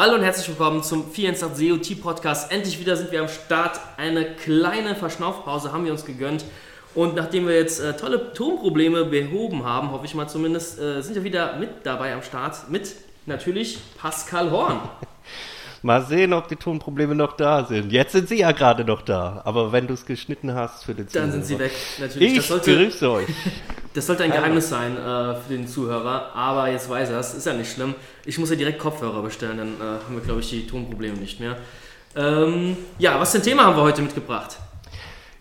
Hallo und herzlich willkommen zum 24 SEO Podcast. Endlich wieder sind wir am Start. Eine kleine Verschnaufpause haben wir uns gegönnt. Und nachdem wir jetzt äh, tolle Tonprobleme behoben haben, hoffe ich mal zumindest, äh, sind wir wieder mit dabei am Start. Mit natürlich Pascal Horn. Mal sehen, ob die Tonprobleme noch da sind. Jetzt sind sie ja gerade noch da. Aber wenn du es geschnitten hast für den Zuhörer. Dann sind sie weg, natürlich. Ich grüße euch. Das sollte ein Geheimnis sein äh, für den Zuhörer. Aber jetzt weiß er es. Ist ja nicht schlimm. Ich muss ja direkt Kopfhörer bestellen. Dann äh, haben wir, glaube ich, die Tonprobleme nicht mehr. Ähm, ja, was für ein Thema haben wir heute mitgebracht?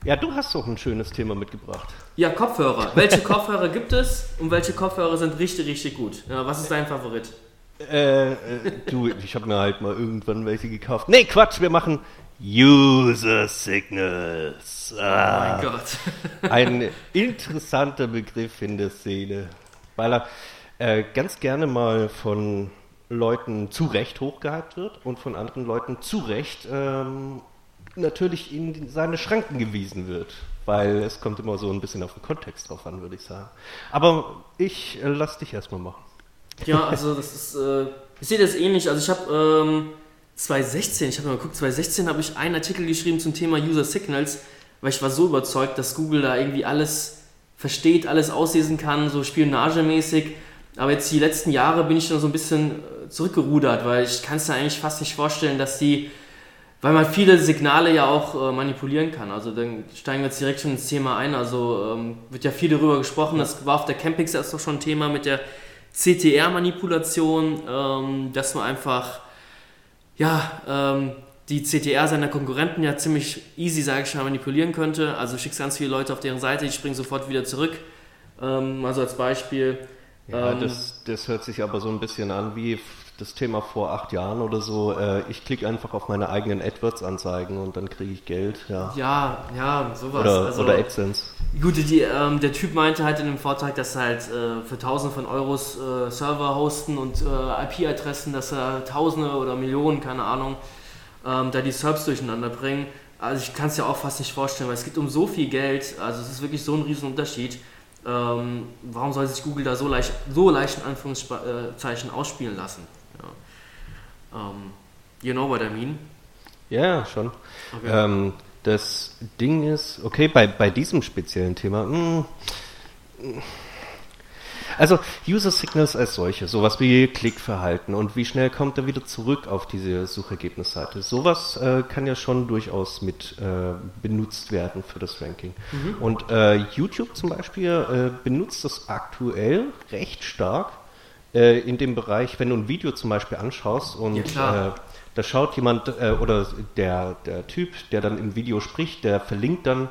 Ja, du hast doch ein schönes Thema mitgebracht. Ja, Kopfhörer. welche Kopfhörer gibt es und welche Kopfhörer sind richtig, richtig gut? Ja, was ist dein Favorit? Äh, äh, du, ich habe mir halt mal irgendwann welche gekauft. Nee, Quatsch, wir machen User Signals. Ah, oh mein Gott. ein interessanter Begriff in der Szene, weil er äh, ganz gerne mal von Leuten zu Recht hochgehypt wird und von anderen Leuten zu Recht ähm, natürlich in seine Schranken gewiesen wird. Weil es kommt immer so ein bisschen auf den Kontext drauf an, würde ich sagen. Aber ich äh, lass dich erstmal machen. Ja, also das ist, äh, ich sehe das ähnlich. Also ich habe ähm, 2016, ich habe mal geguckt, 2016 habe ich einen Artikel geschrieben zum Thema User Signals, weil ich war so überzeugt, dass Google da irgendwie alles versteht, alles auslesen kann, so spionagemäßig. Aber jetzt die letzten Jahre bin ich dann so ein bisschen äh, zurückgerudert, weil ich kann es mir eigentlich fast nicht vorstellen, dass die, weil man viele Signale ja auch äh, manipulieren kann. Also dann steigen wir jetzt direkt schon ins Thema ein. Also ähm, wird ja viel darüber gesprochen. Das war auf der Campix erst doch schon ein Thema mit der CTR-Manipulation, ähm, dass man einfach ja, ähm, die CTR seiner Konkurrenten ja ziemlich easy, sage ich mal, manipulieren könnte. Also schickst ganz viele Leute auf deren Seite, die springen sofort wieder zurück. Ähm, also als Beispiel. Ja, ähm, das, das hört sich aber so ein bisschen an wie das Thema vor acht Jahren oder so. Äh, ich klicke einfach auf meine eigenen AdWords-Anzeigen und dann kriege ich Geld. Ja, ja, ja sowas. Oder, also, oder AdSense. Gut, die, ähm, der Typ meinte halt in dem Vortrag, dass er halt äh, für Tausende von Euros äh, Server hosten und äh, IP-Adressen, dass er Tausende oder Millionen, keine Ahnung, ähm, da die Serbs durcheinander bringen. Also ich kann es ja auch fast nicht vorstellen, weil es geht um so viel Geld, also es ist wirklich so ein riesen Unterschied. Ähm, warum soll sich Google da so leicht, so leicht in Anführungszeichen ausspielen lassen? Um, ähm, you know what I mean? Ja, schon. Okay. Ähm, das Ding ist, okay, bei, bei diesem speziellen Thema, mh, hm, also User Signals als solche, sowas wie Klickverhalten und wie schnell kommt er wieder zurück auf diese Suchergebnisseite. Sowas äh, kann ja schon durchaus mit äh, benutzt werden für das Ranking. Mhm. Und äh, YouTube zum Beispiel äh, benutzt das aktuell recht stark äh, in dem Bereich, wenn du ein Video zum Beispiel anschaust und ja, äh, da schaut jemand äh, oder der, der Typ, der dann im Video spricht, der verlinkt dann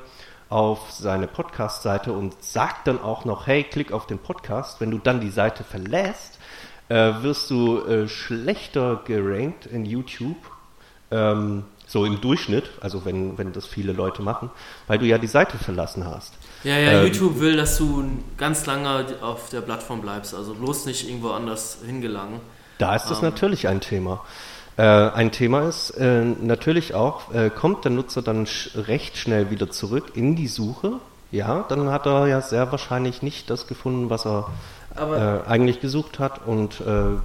auf seine Podcast-Seite und sagt dann auch noch, hey, klick auf den Podcast. Wenn du dann die Seite verlässt, äh, wirst du äh, schlechter gerankt in YouTube. Ähm, so im Durchschnitt, also wenn, wenn das viele Leute machen, weil du ja die Seite verlassen hast. Ja, ja, ähm, YouTube will, dass du ganz lange auf der Plattform bleibst, also bloß nicht irgendwo anders hingelangen. Da ist das ähm, natürlich ein Thema. Äh, ein Thema ist äh, natürlich auch, äh, kommt der Nutzer dann sch recht schnell wieder zurück in die Suche? Ja, dann hat er ja sehr wahrscheinlich nicht das gefunden, was er äh, eigentlich gesucht hat und äh,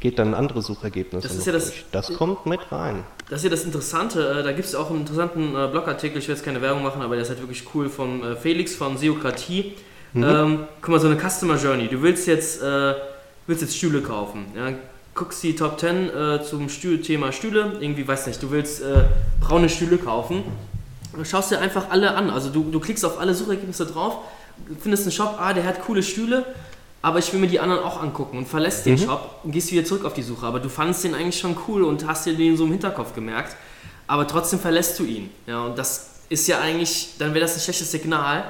geht dann andere Suchergebnisse. Das, ist ja das, das kommt mit rein. Das ist ja das Interessante, äh, da gibt es auch einen interessanten Blogartikel, ich will jetzt keine Werbung machen, aber der ist halt wirklich cool, von Felix von Seokratie. Mhm. Ähm, guck mal, so eine Customer Journey. Du willst jetzt, willst jetzt Stühle kaufen. Ja? guckst die Top 10 äh, zum Stuhl, Thema Stühle, irgendwie, weiß nicht, du willst äh, braune Stühle kaufen, schaust dir einfach alle an. Also du, du klickst auf alle Suchergebnisse drauf, findest einen Shop, ah, der hat coole Stühle, aber ich will mir die anderen auch angucken und verlässt den mhm. Shop und gehst wieder zurück auf die Suche. Aber du fandest den eigentlich schon cool und hast dir den so im Hinterkopf gemerkt, aber trotzdem verlässt du ihn. Ja, und das ist ja eigentlich, dann wäre das ein schlechtes Signal.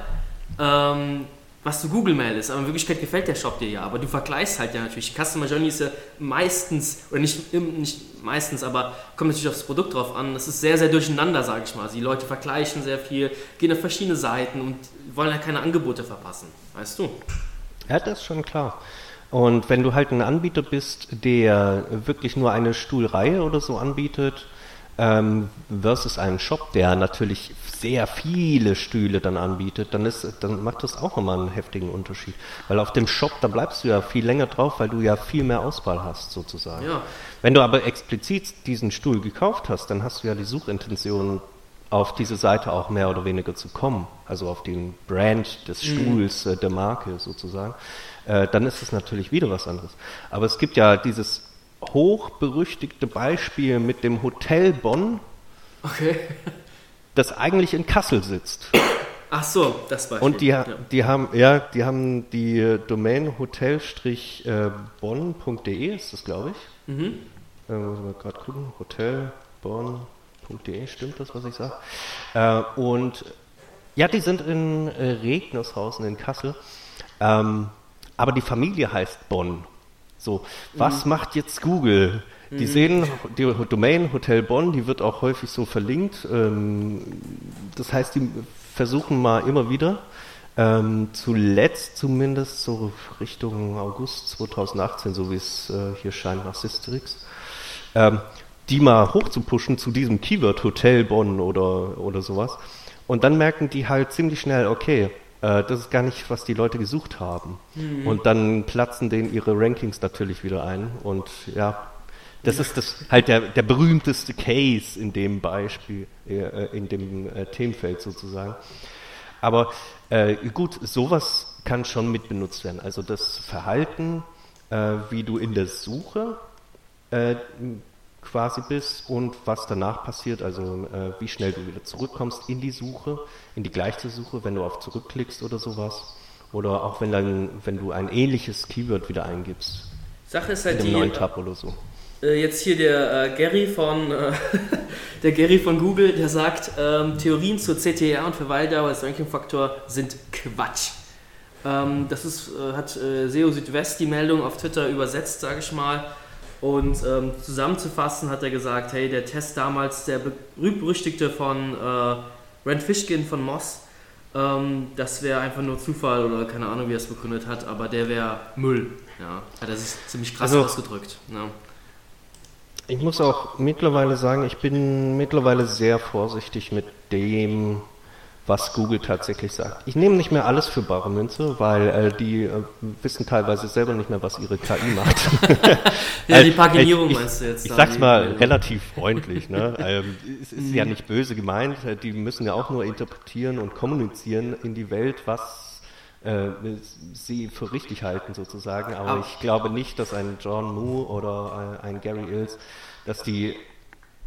Ähm, was du Google Mail ist. Aber in Wirklichkeit gefällt der Shop dir ja. Aber du vergleichst halt ja natürlich. Die Customer Journey ist ja meistens, oder nicht, nicht meistens, aber kommt natürlich aufs Produkt drauf an. Das ist sehr, sehr durcheinander, sage ich mal. Die Leute vergleichen sehr viel, gehen auf verschiedene Seiten und wollen ja keine Angebote verpassen. Weißt du? Ja, das ist schon klar. Und wenn du halt ein Anbieter bist, der wirklich nur eine Stuhlreihe oder so anbietet, ähm, versus einen Shop, der natürlich sehr viele Stühle dann anbietet, dann, ist, dann macht das auch nochmal einen heftigen Unterschied. Weil auf dem Shop, da bleibst du ja viel länger drauf, weil du ja viel mehr Auswahl hast, sozusagen. Ja. Wenn du aber explizit diesen Stuhl gekauft hast, dann hast du ja die Suchintention, auf diese Seite auch mehr oder weniger zu kommen, also auf den Brand des mhm. Stuhls, mhm. der Marke sozusagen, äh, dann ist es natürlich wieder was anderes. Aber es gibt ja dieses hochberüchtigte Beispiel mit dem Hotel Bonn, okay. das eigentlich in Kassel sitzt. Ach so, das Beispiel. Und die, ja. die haben, ja, die haben die Domain hotel-bonn.de ist das, glaube ich. Mhm. Äh, muss man gerade gucken. Hotelbonn.de, stimmt das, was ich sage? Äh, und ja, die sind in äh, Regnershausen in Kassel. Ähm, aber die Familie heißt Bonn. So, was mhm. macht jetzt Google? Die mhm. sehen die Domain Hotel Bonn, die wird auch häufig so verlinkt. Ähm, das heißt, die versuchen mal immer wieder, ähm, zuletzt zumindest so Richtung August 2018, so wie es äh, hier scheint nach Systrix, ähm, die mal hoch zu pushen zu diesem Keyword Hotel Bonn oder, oder sowas. Und dann merken die halt ziemlich schnell, okay, äh, das ist gar nicht, was die Leute gesucht haben. Mhm. Und dann platzen denen ihre Rankings natürlich wieder ein. Und ja, das ist das halt der, der berühmteste Case in dem Beispiel, äh, in dem äh, Themenfeld sozusagen. Aber äh, gut, sowas kann schon mit benutzt werden. Also das Verhalten, äh, wie du in der Suche äh, quasi bist und was danach passiert, also äh, wie schnell du wieder zurückkommst in die Suche, in die gleiche Suche, wenn du auf zurückklickst oder sowas. Oder auch wenn, dann, wenn du ein ähnliches Keyword wieder eingibst. Sache ist halt in einem die, neuen Tab oder so. Äh, jetzt hier der äh, Gary von äh, der Gary von Google, der sagt, ähm, Theorien zur CTR und Verweildauer als Ranking-Faktor sind Quatsch. Ähm, das ist, äh, hat äh, SEO Südwest die Meldung auf Twitter übersetzt, sage ich mal. Und ähm, zusammenzufassen hat er gesagt, hey, der Test damals, der berühmt-berüchtigte von äh, Rand Fishkin von Moss, ähm, das wäre einfach nur Zufall oder keine Ahnung, wie er es begründet hat, aber der wäre Müll. Ja, hat er sich ziemlich krass also, ausgedrückt. Ja. Ich muss auch mittlerweile sagen, ich bin mittlerweile sehr vorsichtig mit dem, was Google tatsächlich sagt. Ich nehme nicht mehr alles für bare Münze, weil äh, die äh, wissen teilweise selber nicht mehr, was ihre KI macht. ja, die Paginierung ich, meinst du jetzt? Ich, ich sag's mal relativ freundlich. Ne? ähm, es ist ja nicht böse gemeint. Äh, die müssen ja auch nur interpretieren und kommunizieren in die Welt, was äh, sie für richtig halten sozusagen. Aber, Aber ich glaube nicht, dass ein John Moo oder ein Gary Ills, dass die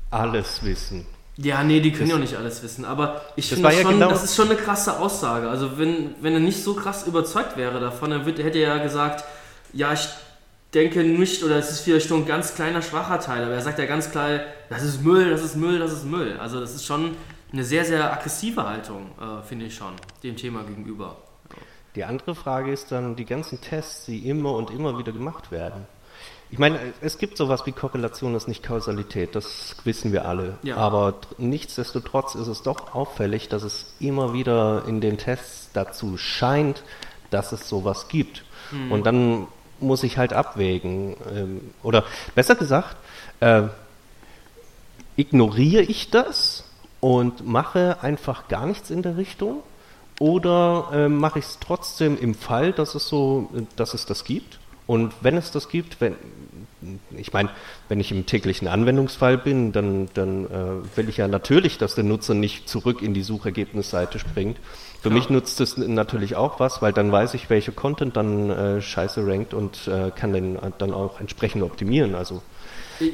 alles wissen. Ja, nee, die können ja auch nicht alles wissen, aber ich finde das, ja genau das ist schon eine krasse Aussage. Also wenn, wenn er nicht so krass überzeugt wäre davon, dann wird, hätte er ja gesagt, ja, ich denke nicht, oder es ist vielleicht nur ein ganz kleiner, schwacher Teil, aber er sagt ja ganz klar, das ist Müll, das ist Müll, das ist Müll. Also das ist schon eine sehr, sehr aggressive Haltung, äh, finde ich schon, dem Thema gegenüber. Die andere Frage ist dann die ganzen Tests, die immer und immer wieder gemacht werden. Ich meine, es gibt sowas wie Korrelation, das ist nicht Kausalität, das wissen wir alle. Ja. Aber nichtsdestotrotz ist es doch auffällig, dass es immer wieder in den Tests dazu scheint, dass es sowas gibt. Mhm. Und dann muss ich halt abwägen. Ähm, oder besser gesagt, äh, ignoriere ich das und mache einfach gar nichts in der Richtung? Oder äh, mache ich es trotzdem im Fall, dass es so, dass es das gibt? Und wenn es das gibt, wenn, ich meine, wenn ich im täglichen Anwendungsfall bin, dann, dann äh, will ich ja natürlich, dass der Nutzer nicht zurück in die Suchergebnisseite springt. Für ja. mich nutzt es natürlich auch was, weil dann weiß ich, welcher Content dann äh, scheiße rankt und äh, kann den dann auch entsprechend optimieren. Also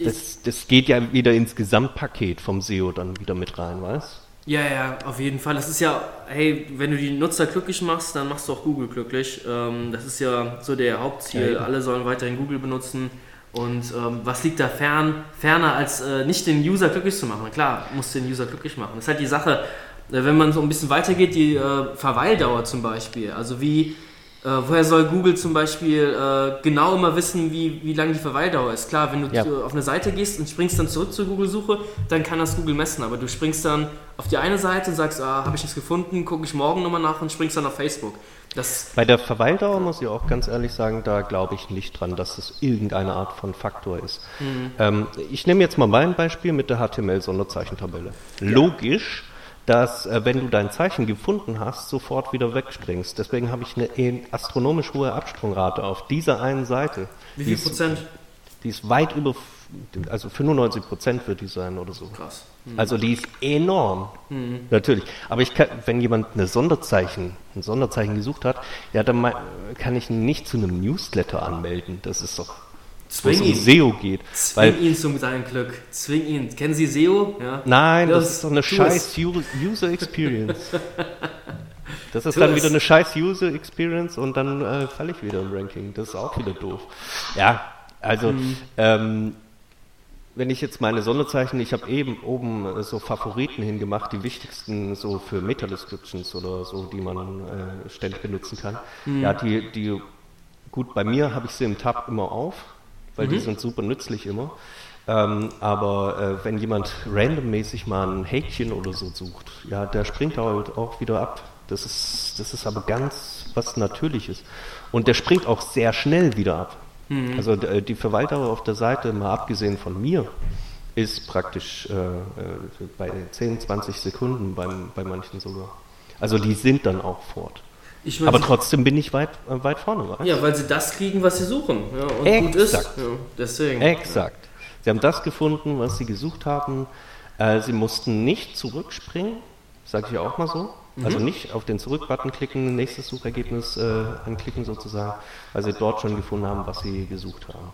das, das geht ja wieder ins Gesamtpaket vom SEO dann wieder mit rein, weißt ja, ja, auf jeden Fall. Das ist ja, hey, wenn du die Nutzer glücklich machst, dann machst du auch Google glücklich. Ähm, das ist ja so der Hauptziel. Ja, Alle sollen weiterhin Google benutzen. Und ähm, was liegt da fern, ferner, als äh, nicht den User glücklich zu machen? Klar, musst du den User glücklich machen. Das ist halt die Sache, äh, wenn man so ein bisschen weitergeht, die äh, Verweildauer zum Beispiel. Also wie äh, woher soll Google zum Beispiel äh, genau immer wissen, wie, wie lange die Verweildauer ist? Klar, wenn du ja. auf eine Seite gehst und springst dann zurück zur Google-Suche, dann kann das Google messen. Aber du springst dann auf die eine Seite und sagst, ah, habe ich nichts gefunden, gucke ich morgen nochmal nach und springst dann auf Facebook. Das Bei der Verweildauer muss ich auch ganz ehrlich sagen, da glaube ich nicht dran, dass es irgendeine Art von Faktor ist. Mhm. Ähm, ich nehme jetzt mal mein Beispiel mit der HTML-Sonderzeichentabelle. Ja. Logisch, dass äh, wenn du dein Zeichen gefunden hast, sofort wieder wegspringst. Deswegen habe ich eine astronomisch hohe Absprungrate auf dieser einen Seite. Wie viel Prozent? Die ist weit über, also 95 Prozent wird die sein oder so. Krass. Mhm. Also die ist enorm. Mhm. Natürlich. Aber ich kann, wenn jemand eine Sonderzeichen, ein Sonderzeichen gesucht hat, ja, dann kann ich ihn nicht zu einem Newsletter anmelden. Das ist doch Zwing um ihn. SEO geht. Zwing weil, ihn zum seinem Glück. Zwing ihn. Kennen Sie SEO? Ja. Nein, das, das, ist doch eine scheiß User Experience. Das ist tu dann es. wieder eine scheiß User Experience und dann äh, falle ich wieder im Ranking. Das ist auch wieder doof. Ja, also mhm. ähm, wenn ich jetzt meine Sonderzeichen, ich habe eben oben äh, so Favoriten hingemacht, die wichtigsten so für Meta-Descriptions oder so, die man äh, ständig benutzen kann. Mhm. Ja, die, die, gut, bei mir habe ich sie im Tab immer auf, weil mhm. die sind super nützlich immer. Ähm, aber äh, wenn jemand randommäßig mal ein Häkchen oder so sucht, ja, der springt halt auch wieder ab. Das ist, das ist aber ganz was Natürliches. Und der springt auch sehr schnell wieder ab. Mhm. Also äh, die Verweildauer auf der Seite, mal abgesehen von mir, ist praktisch äh, äh bei 10, 20 Sekunden beim, bei manchen sogar. Also die sind dann auch fort. Ich mein, Aber trotzdem bin ich weit, äh, weit vorne. Weißt? Ja, weil sie das kriegen, was sie suchen. Ja, und Exakt. gut ist. Ja, deswegen. Exakt. Sie haben das gefunden, was sie gesucht haben. Äh, sie mussten nicht zurückspringen, sage ich auch mal so. Mhm. Also nicht auf den Zurück-Button klicken, nächstes Suchergebnis äh, anklicken sozusagen, weil sie dort schon gefunden haben, was sie gesucht haben.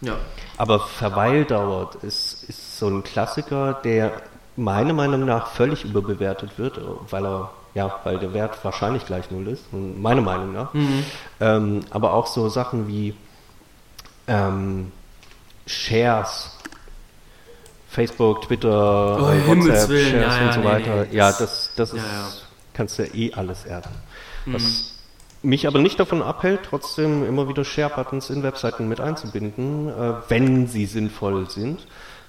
Ja. Aber Verweildauer ist, ist so ein Klassiker, der meiner Meinung nach völlig überbewertet wird, weil er ja, weil der Wert wahrscheinlich gleich null ist, meiner Meinung nach. Mhm. Ähm, aber auch so Sachen wie ähm, Shares, Facebook, Twitter, oh, WhatsApp, Shares ja, und so weiter. Nee, nee, ja, das, das ist ja, kannst du ja eh alles erden. Was mhm. mich aber nicht davon abhält, trotzdem immer wieder Share-Buttons in Webseiten mit einzubinden, äh, wenn sie sinnvoll sind,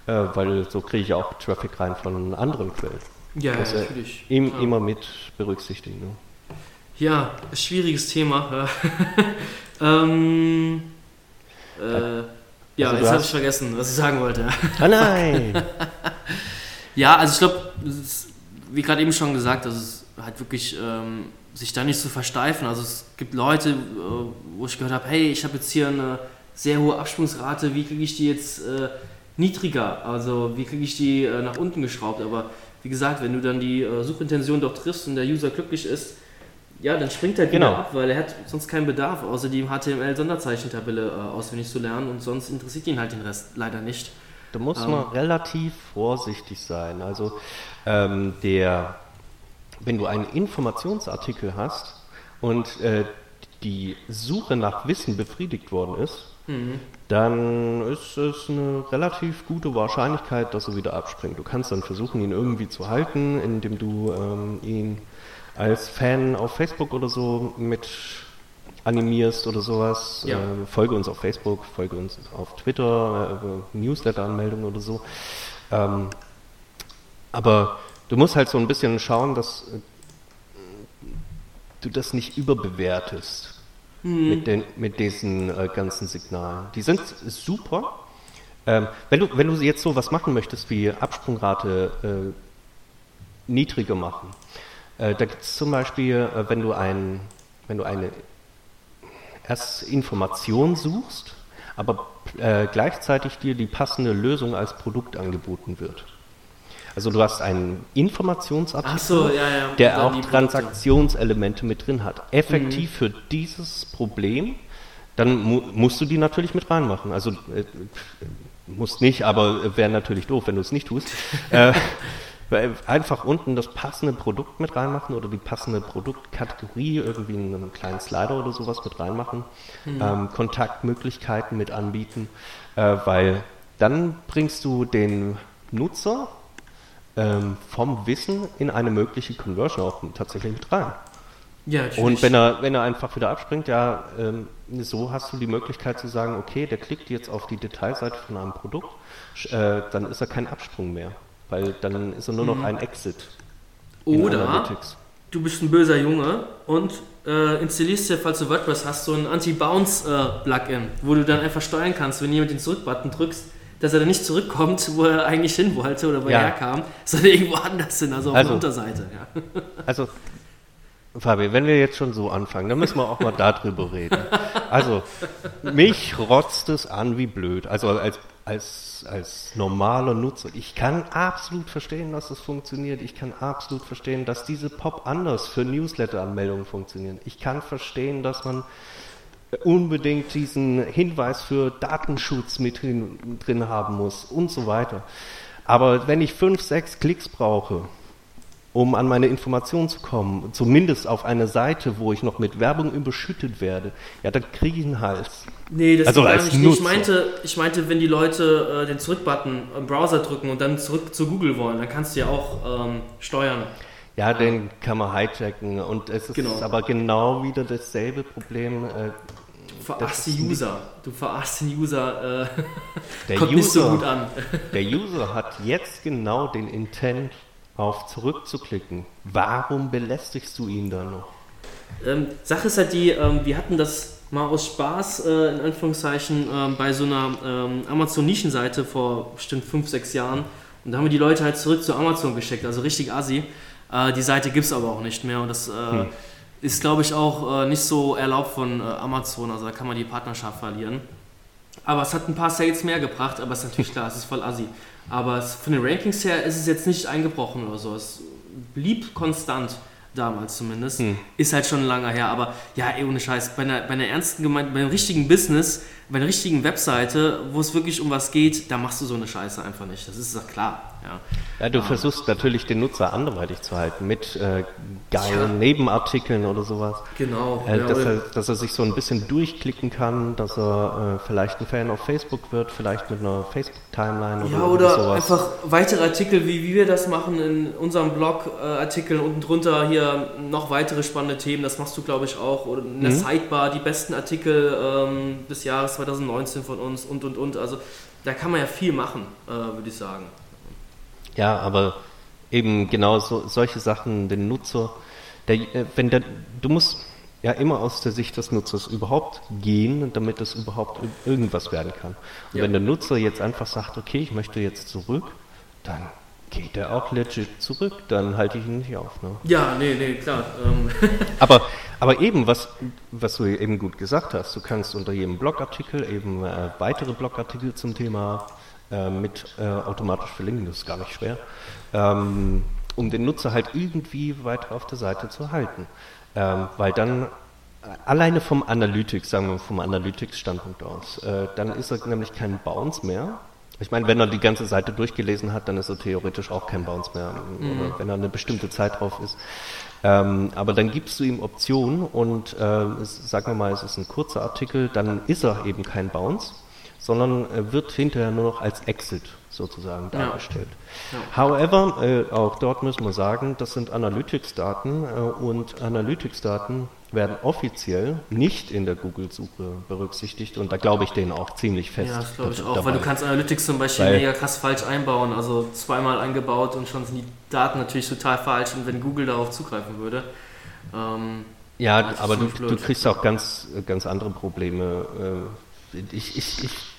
äh, weil so kriege ich auch Traffic rein von anderen Quellen. Ja, das natürlich. Im, ja. Immer mit berücksichtigen. Ne? Ja, schwieriges Thema. ähm, äh, ja, also jetzt habe ich vergessen, was ich sagen wollte. Ah nein! ja, also ich glaube, wie gerade eben schon gesagt, dass es halt wirklich ähm, sich da nicht zu versteifen. Also es gibt Leute, äh, wo ich gehört habe, hey, ich habe jetzt hier eine sehr hohe Absprungsrate, wie kriege ich die jetzt äh, niedriger? Also wie kriege ich die äh, nach unten geschraubt? Aber wie gesagt, wenn du dann die äh, Suchintention doch triffst und der User glücklich ist, ja, dann springt er genau. ab, weil er hat sonst keinen Bedarf, außer die HTML-Sonderzeichentabelle äh, auswendig zu lernen und sonst interessiert ihn halt den Rest leider nicht. Da muss ähm, man relativ vorsichtig sein. Also ähm, der wenn du einen Informationsartikel hast und äh, die Suche nach Wissen befriedigt worden ist, mhm. Dann ist es eine relativ gute Wahrscheinlichkeit, dass er wieder abspringt. Du kannst dann versuchen, ihn irgendwie zu halten, indem du ähm, ihn als Fan auf Facebook oder so mit animierst oder sowas. Ja. Äh, folge uns auf Facebook, folge uns auf Twitter, äh, Newsletter-Anmeldung oder so. Ähm, aber Du musst halt so ein bisschen schauen, dass äh, du das nicht überbewertest hm. mit, den, mit diesen äh, ganzen Signalen. Die sind super. Ähm, wenn, du, wenn du jetzt so was machen möchtest wie Absprungrate äh, niedriger machen, äh, da gibt es zum Beispiel, äh, wenn du ein, wenn du eine erst Information suchst, aber äh, gleichzeitig dir die passende Lösung als Produkt angeboten wird. Also du hast einen Informationsartikel, so, ja, ja. der auch Transaktionselemente mit drin hat. Effektiv mhm. für dieses Problem, dann mu musst du die natürlich mit reinmachen. Also äh, musst nicht, aber wäre natürlich doof, wenn du es nicht tust. äh, einfach unten das passende Produkt mit reinmachen oder die passende Produktkategorie, irgendwie einen kleinen Slider oder sowas mit reinmachen, mhm. ähm, Kontaktmöglichkeiten mit anbieten, äh, weil dann bringst du den Nutzer ähm, vom Wissen in eine mögliche Conversion auch tatsächlich mit rein. Ja, Und wenn er, wenn er einfach wieder abspringt, ja, ähm, so hast du die Möglichkeit zu sagen, okay, der klickt jetzt auf die Detailseite von einem Produkt, äh, dann ist er kein Absprung mehr, weil dann ist er nur noch mhm. ein Exit. Oder du bist ein böser Junge und äh, installierst dir, falls du WordPress hast, so ein Anti-Bounce-Plugin, wo du dann einfach steuern kannst, wenn jemand den Zurück-Button drückst, dass er dann nicht zurückkommt, wo er eigentlich hin wollte oder wo ja. er herkam, sondern irgendwo anders hin, also auf also, der Unterseite. Ja. Also, Fabi, wenn wir jetzt schon so anfangen, dann müssen wir auch mal darüber reden. Also, mich rotzt es an wie blöd. Also als als, als normaler Nutzer. Ich kann absolut verstehen, dass das funktioniert. Ich kann absolut verstehen, dass diese Pop anders für Newsletter-Anmeldungen funktionieren. Ich kann verstehen, dass man unbedingt diesen Hinweis für Datenschutz mit drin, drin haben muss und so weiter. Aber wenn ich fünf, sechs Klicks brauche, um an meine Informationen zu kommen, zumindest auf eine Seite, wo ich noch mit Werbung überschüttet werde, ja, dann kriege ich einen Hals. Nee, das also gar nicht. Nutzer. Ich meinte, ich meinte, wenn die Leute äh, den Zurück-Button im Browser drücken und dann zurück zu Google wollen, dann kannst du ja auch ähm, steuern. Ja, den kann man hijacken und es ist genau. aber genau wieder dasselbe Problem. Äh, du verarschst die User. Du verarschst den User. Äh, der kommt User, nicht so gut an. der User hat jetzt genau den Intent, auf zurückzuklicken. Warum belästigst du ihn dann noch? Ähm, Sache ist halt die, ähm, wir hatten das mal aus Spaß, äh, in Anführungszeichen, ähm, bei so einer ähm, Amazon-Nischenseite vor bestimmt 5, 6 Jahren. Und da haben wir die Leute halt zurück zu Amazon geschickt, also richtig assi. Äh, die Seite gibt es aber auch nicht mehr und das äh, hm. Ist, glaube ich, auch äh, nicht so erlaubt von äh, Amazon, also da kann man die Partnerschaft verlieren. Aber es hat ein paar Sales mehr gebracht, aber es ist natürlich klar, es ist voll assi. Aber von den Rankings her ist es jetzt nicht eingebrochen oder so. Es blieb konstant damals zumindest. Hm. Ist halt schon lange her. Aber ja, ey, ohne Scheiß, bei einer, bei einer ernsten Gemeinde, bei einem richtigen Business, bei einer richtigen Webseite, wo es wirklich um was geht, da machst du so eine Scheiße einfach nicht. Das ist doch klar. Ja, ja du um, versuchst natürlich den Nutzer anderweitig zu halten mit äh, geilen ja. Nebenartikeln oder sowas. Genau. Äh, ja, dass, er, dass er sich so ein bisschen durchklicken kann, dass er äh, vielleicht ein Fan auf Facebook wird, vielleicht mit einer Facebook-Timeline oder, ja, oder sowas. einfach weitere Artikel, wie, wie wir das machen in unserem Blog-Artikeln äh, unten drunter hier noch weitere spannende Themen. Das machst du, glaube ich, auch. Oder in der mhm. Sidebar die besten Artikel ähm, des Jahres 2019 von uns und und und. Also da kann man ja viel machen, äh, würde ich sagen. Ja, aber eben genau so, solche Sachen, den Nutzer, der, äh, wenn der, du musst ja immer aus der Sicht des Nutzers überhaupt gehen, damit es überhaupt irgendwas werden kann. Und ja. wenn der Nutzer jetzt einfach sagt, okay, ich möchte jetzt zurück, dann geht er auch legit zurück, dann halte ich ihn nicht auf. Ne? Ja, nee, nee, klar. Ähm. aber, aber eben, was, was du eben gut gesagt hast, du kannst unter jedem Blogartikel eben äh, weitere Blogartikel zum Thema äh, mit äh, automatisch verlinken, das ist gar nicht schwer, ähm, um den Nutzer halt irgendwie weiter auf der Seite zu halten. Ähm, weil dann äh, alleine vom Analytics, sagen wir vom Analytics-Standpunkt aus, äh, dann ist er nämlich kein Bounce mehr, ich meine, wenn er die ganze Seite durchgelesen hat, dann ist er theoretisch auch kein Bounce mehr, mhm. oder wenn er eine bestimmte Zeit drauf ist. Ähm, aber dann gibst du ihm Optionen und äh, es, sagen wir mal, es ist ein kurzer Artikel, dann ist er eben kein Bounce, sondern äh, wird hinterher nur noch als Exit sozusagen dargestellt. Ja. Ja. However, äh, auch dort müssen wir sagen, das sind Analytics-Daten äh, und Analytics-Daten werden offiziell nicht in der Google-Suche berücksichtigt und da glaube ich denen auch ziemlich fest. Ja, das glaube ich auch, dabei. weil du kannst Analytics zum Beispiel weil mega krass falsch einbauen, also zweimal eingebaut und schon sind die Daten natürlich total falsch und wenn Google darauf zugreifen würde. Ähm, ja, aber du, du, kriegst auch ganz, ganz andere Probleme. Äh, ich, ich, ich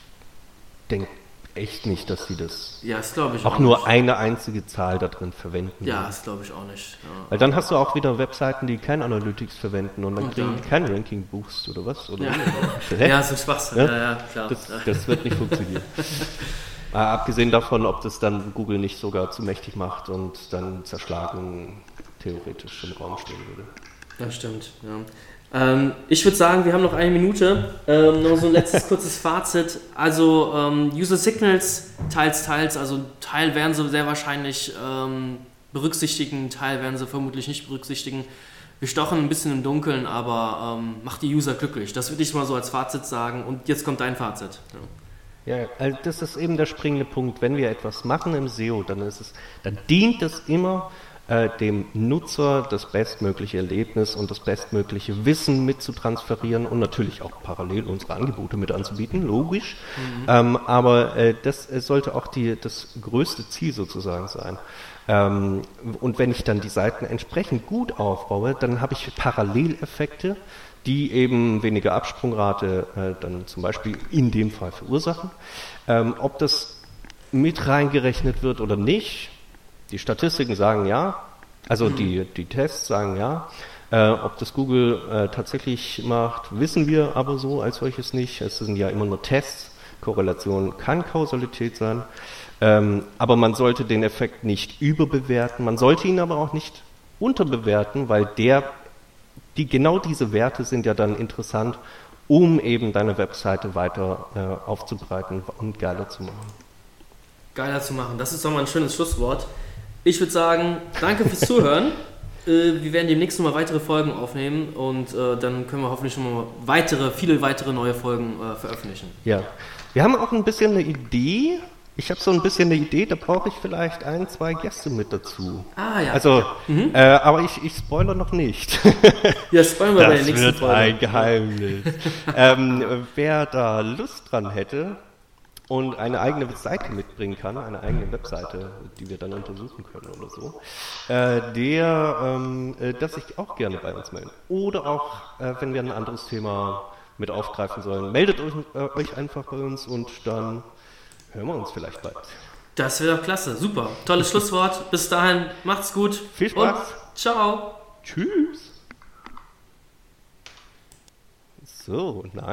denke echt nicht, dass sie das ja, das auch, auch nur nicht. eine einzige Zahl da drin verwenden. Ja, das glaube ich auch nicht. Ja. Weil dann hast du auch wieder Webseiten, die kein Analytics verwenden und dann und kriegen die kein Ranking Boost oder was? Oder ja, ja so Schwachsinn. Ja? Ja, klar. Das, das, wird nicht funktionieren. äh, abgesehen davon, ob das dann Google nicht sogar zu mächtig macht und dann zerschlagen theoretisch im Raum stehen würde. Das stimmt, ja. Ähm, ich würde sagen, wir haben noch eine Minute. Ähm, noch so ein letztes kurzes Fazit. Also ähm, User Signals, teils, teils. Also Teil werden sie sehr wahrscheinlich ähm, berücksichtigen, Teil werden sie vermutlich nicht berücksichtigen. Wir stochen ein bisschen im Dunkeln, aber ähm, macht die User glücklich. Das würde ich mal so als Fazit sagen. Und jetzt kommt dein Fazit. Ja. Ja, also das ist eben der springende Punkt. Wenn wir etwas machen im SEO, dann es, dann dient es immer äh, dem Nutzer das bestmögliche Erlebnis und das bestmögliche Wissen mitzutransferieren und natürlich auch parallel unsere Angebote mit anzubieten, logisch. Mhm. Ähm, aber äh, das äh, sollte auch die, das größte Ziel sozusagen sein. Ähm, und wenn ich dann die Seiten entsprechend gut aufbaue, dann habe ich Paralleleffekte, die eben weniger Absprungrate äh, dann zum Beispiel in dem Fall verursachen. Ähm, ob das mit reingerechnet wird oder nicht, die Statistiken sagen ja, also die, die Tests sagen ja. Äh, ob das Google äh, tatsächlich macht, wissen wir aber so als solches nicht. Es sind ja immer nur Tests. Korrelation kann Kausalität sein. Ähm, aber man sollte den Effekt nicht überbewerten. Man sollte ihn aber auch nicht unterbewerten, weil der, die, genau diese Werte sind ja dann interessant, um eben deine Webseite weiter äh, aufzubreiten und geiler zu machen. Geiler zu machen, das ist doch mal ein schönes Schlusswort. Ich würde sagen, danke fürs Zuhören. Äh, wir werden demnächst nochmal weitere Folgen aufnehmen und äh, dann können wir hoffentlich schon mal weitere, viele weitere neue Folgen äh, veröffentlichen. Ja. Wir haben auch ein bisschen eine Idee. Ich habe so ein bisschen eine Idee, da brauche ich vielleicht ein, zwei Gäste mit dazu. Ah ja. Also, mhm. äh, aber ich, ich spoilere noch nicht. Ja, spoilern wir das bei der nächsten wird Folge. ein Geheimnis. ähm, wer da Lust dran hätte, und eine eigene Seite mitbringen kann, eine eigene Webseite, die wir dann untersuchen können oder so, äh, der ähm, äh, das sich auch gerne bei uns melden. Oder auch, äh, wenn wir ein anderes Thema mit aufgreifen sollen, meldet euch, äh, euch einfach bei uns und dann hören wir uns vielleicht bald. Das wäre doch klasse, super. Tolles Schlusswort. Bis dahin, macht's gut. Viel Spaß. Und ciao. Tschüss. So, nein.